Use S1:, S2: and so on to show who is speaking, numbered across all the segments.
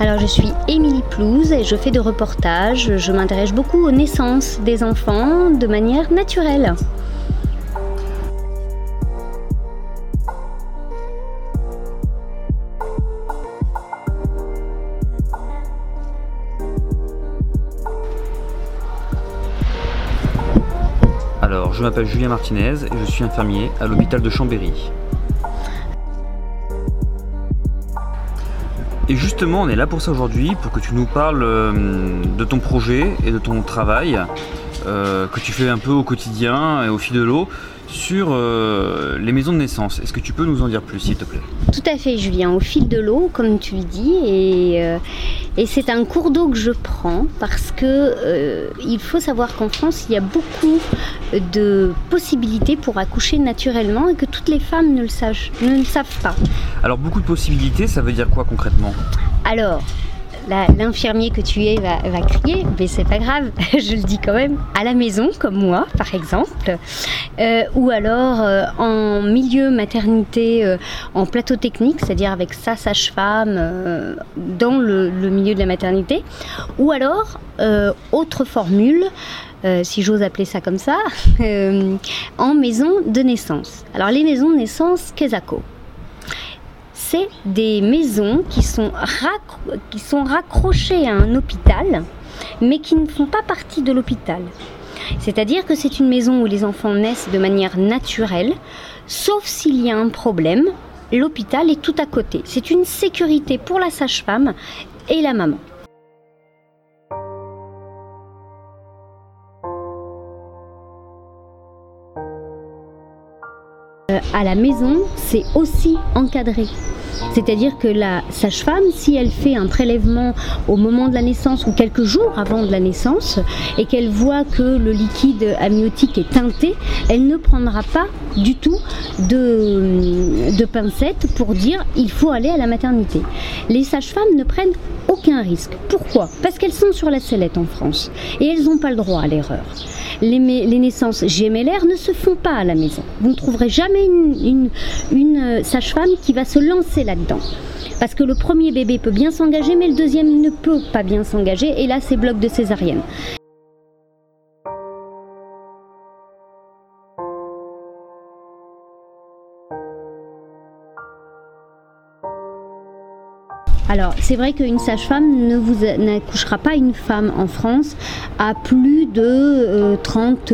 S1: Alors je suis Émilie Plouse et je fais de reportages. Je m'intéresse beaucoup aux naissances des enfants de manière naturelle.
S2: Alors, je m'appelle Julien Martinez et je suis infirmier à l'hôpital de Chambéry. Et justement, on est là pour ça aujourd'hui, pour que tu nous parles euh, de ton projet et de ton travail que tu fais un peu au quotidien et au fil de l'eau sur euh, les maisons de naissance. Est-ce que tu peux nous en dire plus, s'il te plaît?
S1: Tout à fait, Julien, au fil de l'eau, comme tu le dis, et, euh, et c'est un cours d'eau que je prends parce que euh, il faut savoir qu'en France, il y a beaucoup de possibilités pour accoucher naturellement et que toutes les femmes ne le, savent, ne le savent pas.
S2: Alors, beaucoup de possibilités, ça veut dire quoi concrètement?
S1: Alors, l'infirmier que tu es va, crier, mais c'est pas grave, je le dis quand même, à la maison, comme moi, par exemple, Euh, ou alors euh, en milieu maternité, euh, en plateau technique, c'est-à-dire avec sa sage-femme dans le, milieu de la maternité, ou alors, autre formule, si j'ose appeler ça comme ça, en maison de naissance. Alors les maisons de naissance, Kesako c'est des maisons qui sont, qui sont raccrochées à un hôpital, mais qui ne font pas partie de l'hôpital. C'est-à-dire que c'est une maison où les enfants naissent de manière naturelle, sauf s'il y a un problème, l'hôpital est tout à côté. C'est une sécurité pour la sage-femme et la maman. À la maison, c'est aussi encadré. C'est-à-dire que la sage-femme, si elle fait un prélèvement au moment de la naissance ou quelques jours avant de la naissance et qu'elle voit que le liquide amniotique est teinté, elle ne prendra pas du tout de, de pincettes pour dire il faut aller à la maternité. Les sages-femmes ne prennent aucun risque. Pourquoi? Parce qu'elles sont sur la sellette en France et elles n'ont pas le droit à l'erreur. Les, les naissances GMLR ne se font pas à la maison. Vous ne trouverez jamais une, une- euh, sage-femme qui va se lancer là-dedans. Parce que le premier bébé peut bien s'engager, mais le deuxième ne peut pas bien s'engager, et là c'est bloc de césarienne. Alors, c'est vrai qu'une sage-femme ne vous n'accouchera pas une femme en France à plus de euh, 30,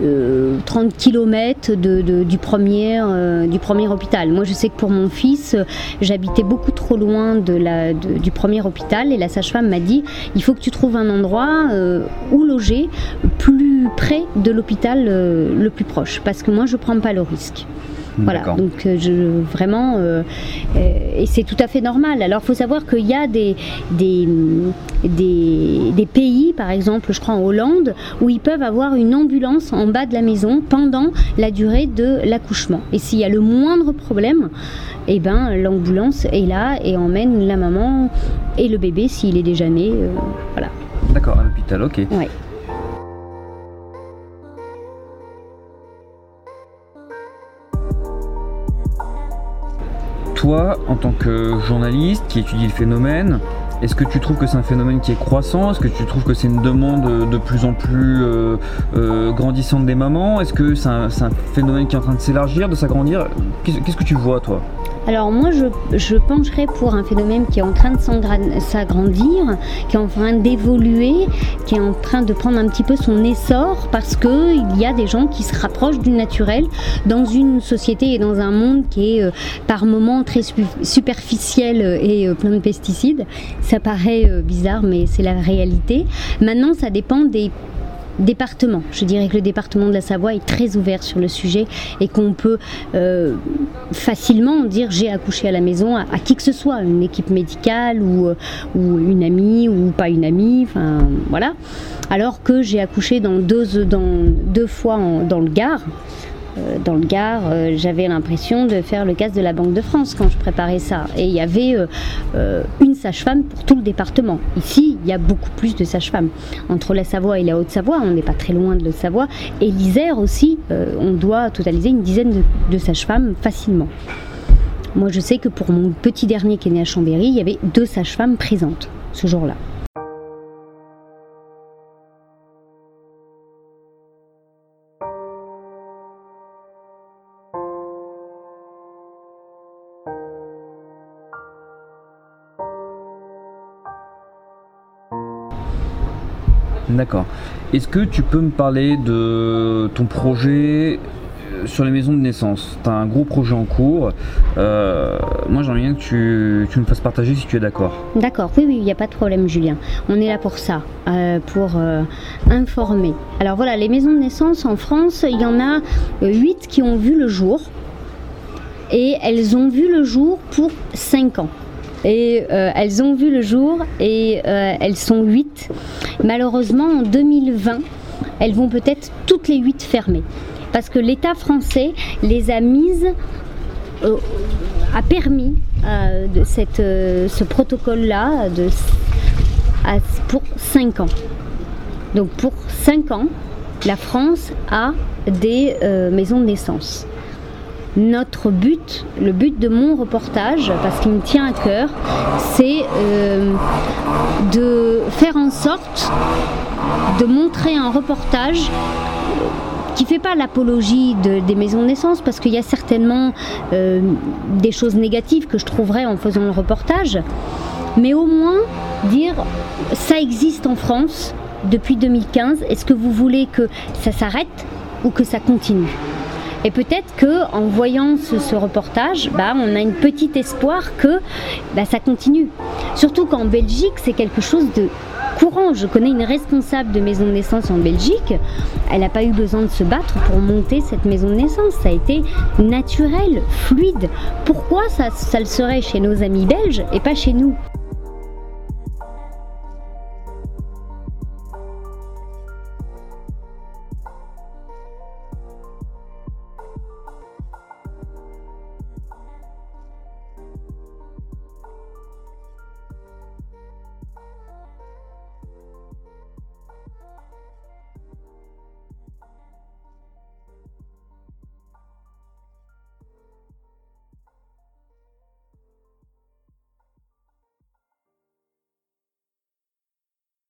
S1: euh, 30 km euh, du premier hôpital. Moi, je sais que pour mon fils, euh, j'habitais beaucoup trop loin du premier hôpital et la sage-femme m'a dit il faut que tu trouves un endroit euh, où loger plus près de l'hôpital euh, le plus proche parce que moi, je prends pas le risque. Voilà,
S2: D'accord.
S1: donc euh, je, vraiment, euh, euh, et c'est tout à fait normal. Alors il faut savoir qu'il y a des, des, des, des pays, par exemple, je crois en Hollande, où ils peuvent avoir une ambulance en bas de la maison pendant la durée de l'accouchement. Et s'il y a le moindre problème, eh ben, l'ambulance est là et emmène la maman et le bébé s'il est déjà né. euh, voilà.
S2: D'accord, à l'hôpital, ok.
S1: Ouais.
S2: En tant que journaliste qui étudie le phénomène, est-ce que tu trouves que c'est un phénomène qui est croissant? Est-ce que tu trouves que c'est une demande de plus en plus euh, euh, grandissante des mamans? Est-ce que c'est un, phénomène qui est en train de s'élargir, de s'agrandir? Qu'est-ce que tu vois, toi?
S1: Alors moi, je, je pencherais pour un phénomène qui est en train de s'agrandir, qui est en train d'évoluer, qui est en train de prendre un petit peu son essor parce que il y a des gens qui se rapprochent du naturel dans une société et dans un monde qui est euh, par moments très su- superficiel euh, et euh, plein de pesticides. Ça paraît euh, bizarre, mais c'est la réalité. Maintenant, ça dépend des départements. Je dirais que le département de la Savoie est très ouvert sur le sujet et qu'on peut euh, facilement dire j'ai accouché à la maison à, qui que ce soit, une équipe médicale ou, euh, ou une amie ou pas une amie, enfin voilà. Alors que j'ai accouché dans deux, fois dans le Gard. Euh, dans le Gard, euh, j'avais l'impression de faire le casse de la Banque de France quand je préparais ça. Et il y avait euh, une sage-femme pour tout le département. Ici, il y a beaucoup plus de sages-femmes. Entre la Savoie et la Haute-Savoie, on n'est pas très loin de la Savoie. Et l'Isère aussi, on doit totaliser une dizaine de, de sages-femmes facilement. Moi, je sais que pour mon petit dernier qui est né à Chambéry, il y avait deux sages-femmes présentes ce jour-là.
S2: D'accord. Est-ce que tu peux me parler de ton projet euh, sur les maisons de naissance? Tu un gros projet en cours. Euh, moi, j'aimerais bien que tu, tu, me fasses partager si tu es d'accord.
S1: D'accord, oui, oui, il n'y a pas de problème, Julien. On est là pour ça, euh, pour informer. Alors voilà, les maisons de naissance en France, il y en a 8 qui ont vu le jour. Et elles ont vu le jour pour 5 ans et euh, elles ont vu le jour et euh, elles sont 8. Malheureusement, en 2020, elles vont peut-être toutes les 8 fermer parce que l'État français les a mises euh, a permis de cette, ce protocole-là de, pour 5 ans. Donc pour 5 ans, la France a des maisons de naissance. Notre but, le but de mon reportage, parce qu'il me tient à cœur, c'est euh, de faire en sorte de montrer un reportage qui fait pas l'apologie de- des maisons de naissance parce qu'il y a certainement euh, des choses négatives que je trouverais en faisant le reportage, mais au moins dire ça existe en France depuis 2015. Est-ce que vous voulez que ça s'arrête ou que ça continue? Et peut-être que en voyant ce, reportage, bah, on a une petite espoir que bah, ça continue. Surtout qu'en Belgique, c'est quelque chose de courant. Je connais une responsable de maison de naissance en Belgique. Elle n'a pas eu besoin de se battre pour monter cette maison de naissance. Ça a été naturel, fluide. Pourquoi ça, ça le serait chez nos amis belges et pas chez nous?